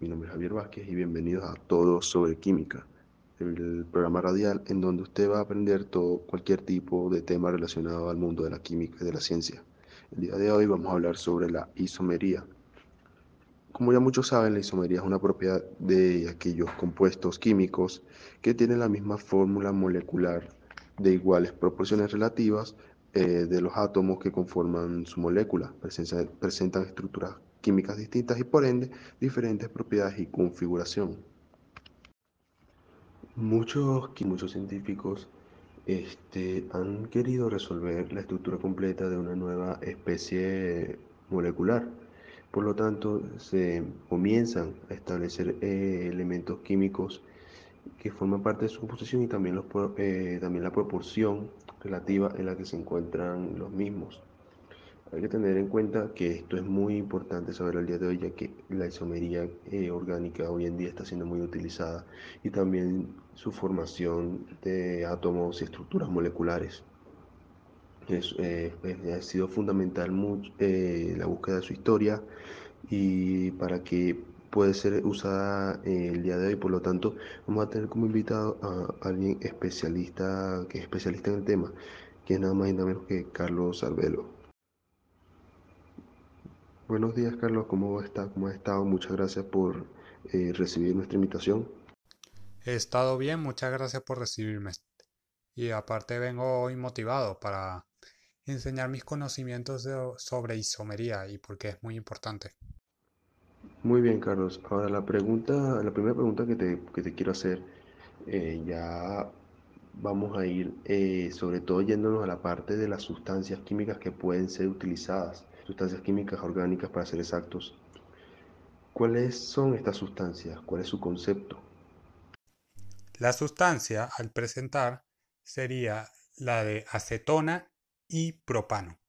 mi nombre es Javier Vázquez y bienvenidos a Todos sobre Química, el programa radial en donde usted va a aprender todo, cualquier tipo de tema relacionado al mundo de la química y de la ciencia. El día de hoy vamos a hablar sobre la isomería. Como ya muchos saben, la isomería es una propiedad de aquellos compuestos químicos que tienen la misma fórmula molecular de iguales proporciones relativas eh, de los átomos que conforman su molécula. presentan estructuras químicas distintas y por ende diferentes propiedades y configuración. Muchos, muchos científicos este, han querido resolver la estructura completa de una nueva especie molecular. Por lo tanto, se comienzan a establecer eh, elementos químicos que forman parte de su composición y también, los, eh, también la proporción relativa en la que se encuentran los mismos. Hay que tener en cuenta que esto es muy importante saber al día de hoy, ya que la isomería eh, orgánica hoy en día está siendo muy utilizada y también su formación de átomos y estructuras moleculares. Eh, ha sido fundamental mucho, eh, la búsqueda de su historia y para que puede ser usada el día de hoy. Por lo tanto, vamos a tener como invitado a alguien especialista, que es especialista en el tema, que es nada más y nada menos que Carlos Arbelo. Buenos días, Carlos. ¿Cómo está? ¿Cómo ha estado? Muchas gracias por eh, recibir nuestra invitación. He estado bien, muchas gracias por recibirme. Y aparte vengo hoy motivado para enseñar mis conocimientos sobre isomería y porque es muy importante. Muy bien, Carlos. Ahora la pregunta, la primera pregunta que te, que te quiero hacer, eh, ya vamos a ir eh, sobre todo yéndonos a la parte de las sustancias químicas que pueden ser utilizadas sustancias químicas orgánicas para ser exactos. ¿Cuáles son estas sustancias? ¿Cuál es su concepto? La sustancia al presentar sería la de acetona y propano.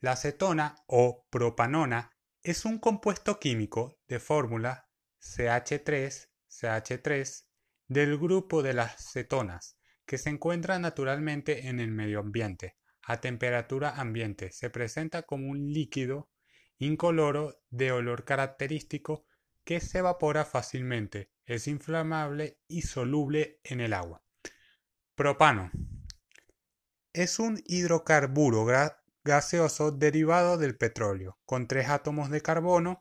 La acetona o propanona es un compuesto químico de fórmula CH3, CH3 del grupo de las cetonas que se encuentra naturalmente en el medio ambiente a temperatura ambiente. Se presenta como un líquido incoloro de olor característico que se evapora fácilmente. Es inflamable y soluble en el agua. Propano. Es un hidrocarburo gaseoso derivado del petróleo, con tres átomos de carbono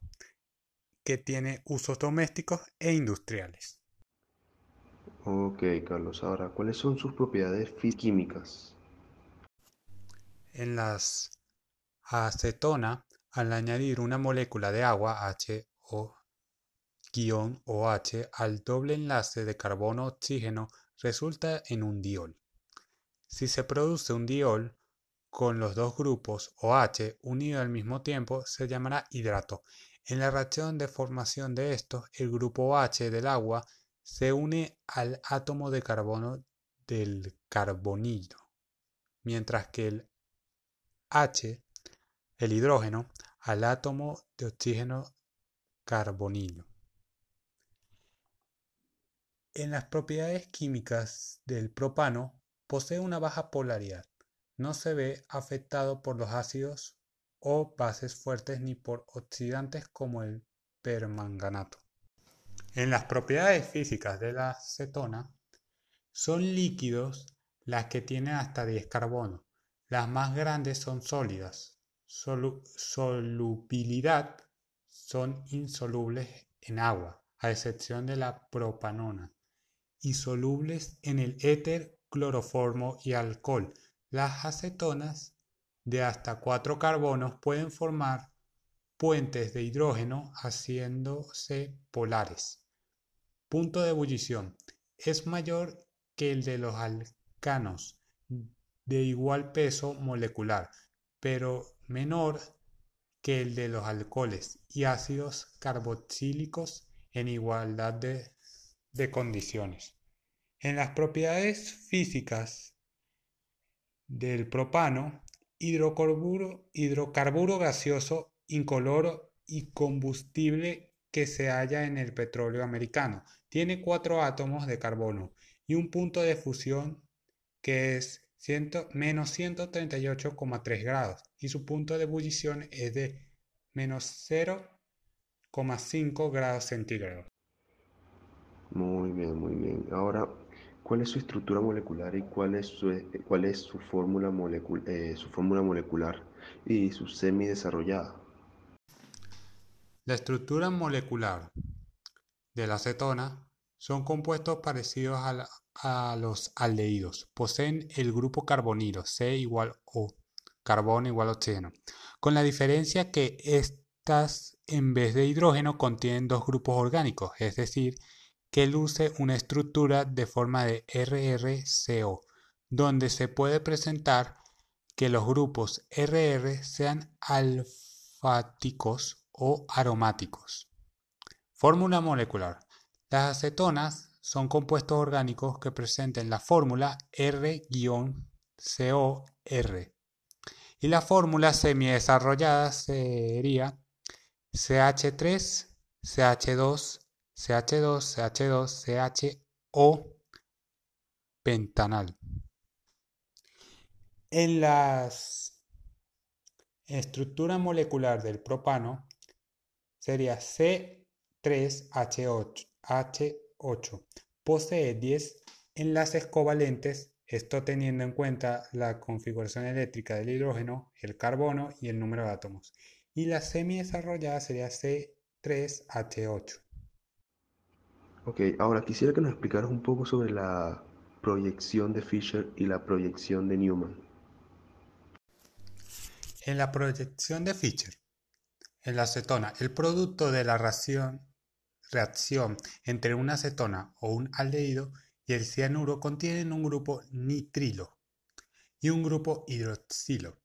que tiene usos domésticos e industriales. Ok, Carlos. Ahora, ¿cuáles son sus propiedades químicas? En las acetona, al añadir una molécula de agua HO-OH al doble enlace de carbono-oxígeno resulta en un diol. Si se produce un diol con los dos grupos OH unidos al mismo tiempo, se llamará hidrato. En la reacción de formación de estos, el grupo OH del agua se une al átomo de carbono del carbonilo, mientras que el H, el hidrógeno, al átomo de oxígeno carbonilo. En las propiedades químicas del propano posee una baja polaridad. No se ve afectado por los ácidos o bases fuertes ni por oxidantes como el permanganato. En las propiedades físicas de la cetona, son líquidos las que tienen hasta 10 carbonos, las más grandes son sólidas. solubilidad son insolubles en agua, a excepción de la propanona, y solubles en el éter, cloroformo y alcohol. Las acetonas de hasta cuatro carbonos pueden formar puentes de hidrógeno haciéndose polares. Punto de ebullición. Es mayor que el de los alcanos de igual peso molecular, pero menor que el de los alcoholes y ácidos carboxílicos en igualdad de, condiciones. En las propiedades físicas del propano, hidrocarburo, hidrocarburo gaseoso, incoloro y combustible que se halla en el petróleo americano. Tiene cuatro átomos de carbono y un punto de fusión que es menos 138,3 grados y su punto de ebullición es de menos 0,1 2,5 grados centígrados. Muy bien, muy bien. Ahora, ¿cuál es su estructura molecular y cuál es su, cuál es su fórmula eh, su fórmula molecular y su semi-desarrollada? La estructura molecular de la acetona son compuestos parecidos a, los aldehídos. Poseen el grupo carbonilo, C igual O, carbono igual oxígeno, con la diferencia que estas en vez de hidrógeno contienen dos grupos orgánicos, es decir, que luce una estructura de forma de RRCO, donde se puede presentar que los grupos RR sean alfáticos o aromáticos. Fórmula molecular. Las acetonas son compuestos orgánicos que presenten la fórmula R-COR y la fórmula semidesarrollada sería CH3, CH2, CH2, CH2, CHO pentanal. En la estructura molecular del propano sería C3H8, H8. Posee 10 enlaces covalentes, esto teniendo en cuenta la configuración eléctrica del hidrógeno, el carbono y el número de átomos. Y la semi desarrollada sería C3H8. Ok, ahora quisiera que nos explicaras un poco sobre la proyección de Fisher y la proyección de Newman. En la proyección de Fischer, en la acetona, el producto de la reacción, reacción entre una acetona o un aldehído y el cianuro contienen un grupo nitrilo y un grupo hidroxilo.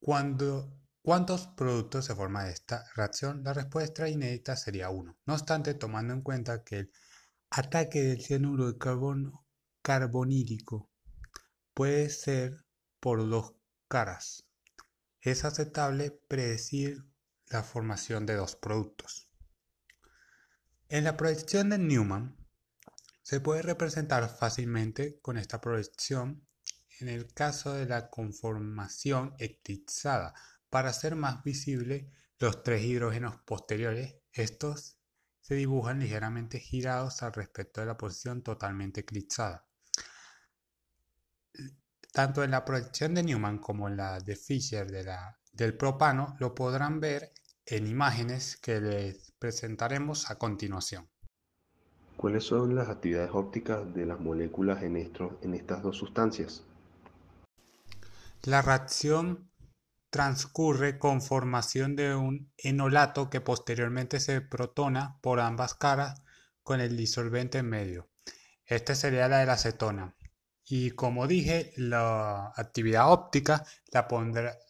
¿Cuántos productos se forman de esta reacción? La respuesta inédita sería 1. No obstante, tomando en cuenta que el ataque del cianuro de carbono carbonílico puede ser por dos caras, es aceptable predecir la formación de dos productos. En la proyección de Newman se puede representar fácilmente con esta proyección en el caso de la conformación eclipsada para hacer más visible los tres hidrógenos posteriores, estos se dibujan ligeramente girados al respecto de la posición totalmente eclipsada. Tanto en la proyección de Newman como en la de Fischer del propano lo podrán ver en imágenes que les presentaremos a continuación. ¿Cuáles son las actividades ópticas de las moléculas en, en estas dos sustancias? La reacción transcurre con formación de un enolato que posteriormente se protona por ambas caras con el disolvente en medio. Esta sería la de la acetona. Y como dije, la actividad óptica la,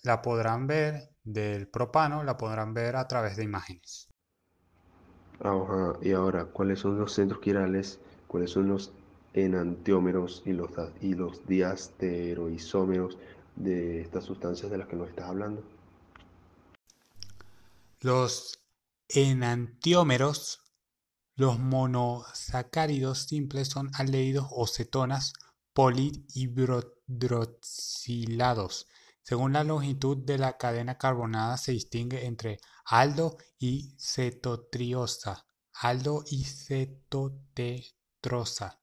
la podrán ver del propano, la podrán ver a través de imágenes. y ahora, ¿cuáles son los centros quirales? ¿Cuáles son los enantiómeros y los, y los diasteroisómeros? de estas sustancias de las que nos estás hablando? Los enantiómeros, los monosacáridos simples son aldehídos o cetonas polihidroxilados. Según la longitud de la cadena carbonada se distingue entre aldo y cetotriosa, aldo y cetotetrosa,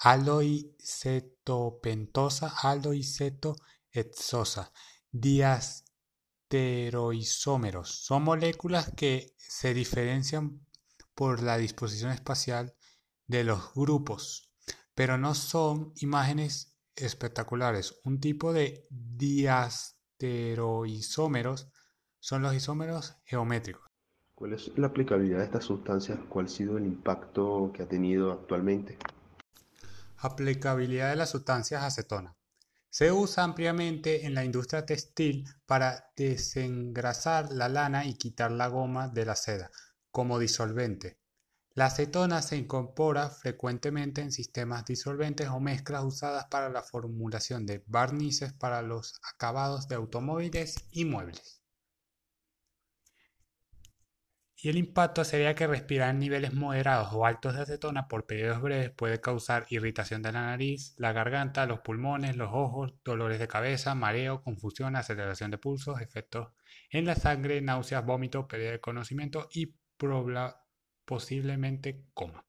aldo y cetopentosa, aldo y ceto exosa. Diasteroisómeros son moléculas que se diferencian por la disposición espacial de los grupos, pero no son imágenes espectaculares. Un tipo de diasteroisómeros son los isómeros geométricos. ¿Cuál es la aplicabilidad de estas sustancias? ¿Cuál ha sido el impacto que ha tenido actualmente? Aplicabilidad de las sustancias acetona. Se usa ampliamente en la industria textil para desengrasar la lana y quitar la goma de la seda, como disolvente. La acetona se incorpora frecuentemente en sistemas disolventes o mezclas usadas para la formulación de barnices para los acabados de automóviles y muebles. Y el impacto sería que respirar en niveles moderados o altos de acetona por periodos breves puede causar irritación de la nariz, la garganta, los pulmones, los ojos, dolores de cabeza, mareo, confusión, aceleración de pulsos, efectos en la sangre, náuseas, vómitos, pérdida de conocimiento y posiblemente coma.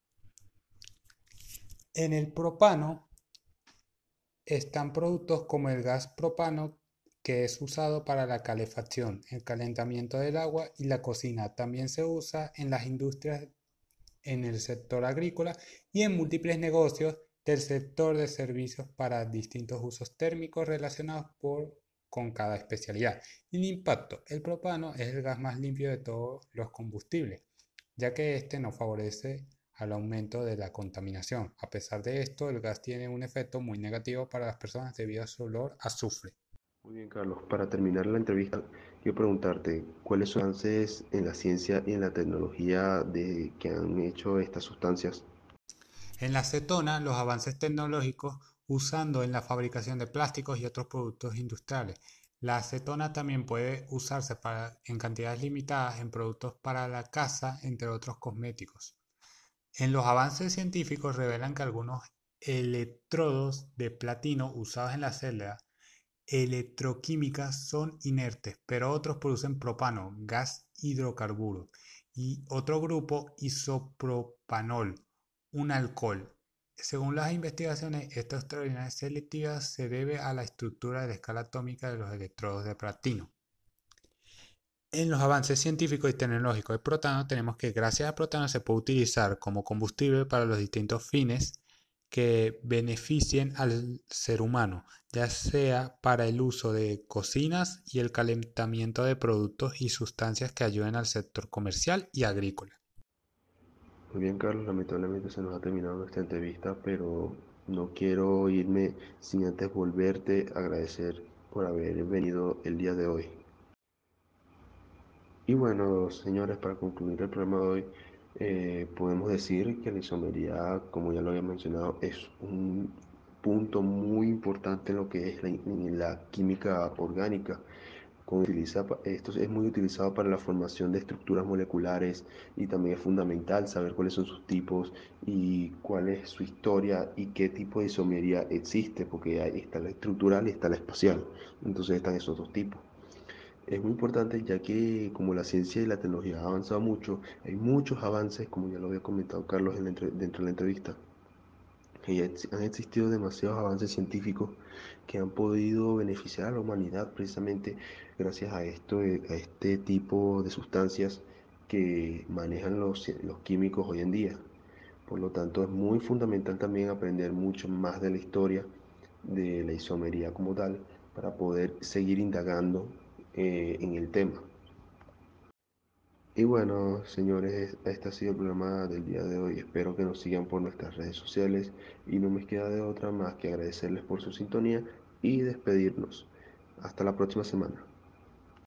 En el propano están productos como el gas propano que es usado para la calefacción, el calentamiento del agua y la cocina. También se usa en las industrias, en el sector agrícola y en múltiples negocios del sector de servicios para distintos usos térmicos relacionados con cada especialidad. el impacto, el propano es el gas más limpio de todos los combustibles, ya que este no favorece al aumento de la contaminación. A pesar de esto, el gas tiene un efecto muy negativo para las personas debido a su olor a azufre. Muy bien, Carlos. Para terminar la entrevista, quiero preguntarte, ¿cuáles son los avances en la ciencia y en la tecnología de, que han hecho estas sustancias? En la acetona, los avances tecnológicos usando en la fabricación de plásticos y otros productos industriales. La acetona también puede usarse en cantidades limitadas en productos para la casa, entre otros cosméticos. En los avances científicos revelan que algunos electrodos de platino usados en la célula electroquímicas son inertes, pero otros producen propano, gas hidrocarburo, y otro grupo isopropanol, un alcohol. Según las investigaciones, esta extraordinaria selectividad se debe a la estructura de la escala atómica de los electrodos de platino. En los avances científicos y tecnológicos de protano tenemos que gracias a protano se puede utilizar como combustible para los distintos fines que beneficien al ser humano, ya sea para el uso de cocinas y el calentamiento de productos y sustancias que ayuden al sector comercial y agrícola. Muy bien, Carlos, lamentablemente se nos ha terminado nuestra entrevista, pero no quiero irme sin antes volverte a agradecer por haber venido el día de hoy. Y bueno, señores, para concluir el programa de hoy, eh, podemos decir que la isomería, como ya lo había mencionado, es un punto muy importante en lo que es la, química orgánica. Esto es muy utilizado para la formación de estructuras moleculares y también es fundamental saber cuáles son sus tipos y cuál es su historia y qué tipo de isomería existe, porque ahí está la estructural y está la espacial. Entonces están esos dos tipos. Es muy importante ya que como la ciencia y la tecnología han avanzado mucho, hay muchos avances, como ya lo había comentado Carlos dentro de la entrevista, y han existido demasiados avances científicos que han podido beneficiar a la humanidad precisamente gracias a, esto, eh, a este tipo de sustancias que manejan los, los químicos hoy en día. Por lo tanto, es muy fundamental también aprender mucho más de la historia de la isomería como tal para poder seguir indagando eh, en el tema. Y bueno, señores, este ha sido el programa del día de hoy. Espero que nos sigan por nuestras redes sociales y no me queda de otra más que agradecerles por su sintonía y despedirnos. Hasta la próxima semana.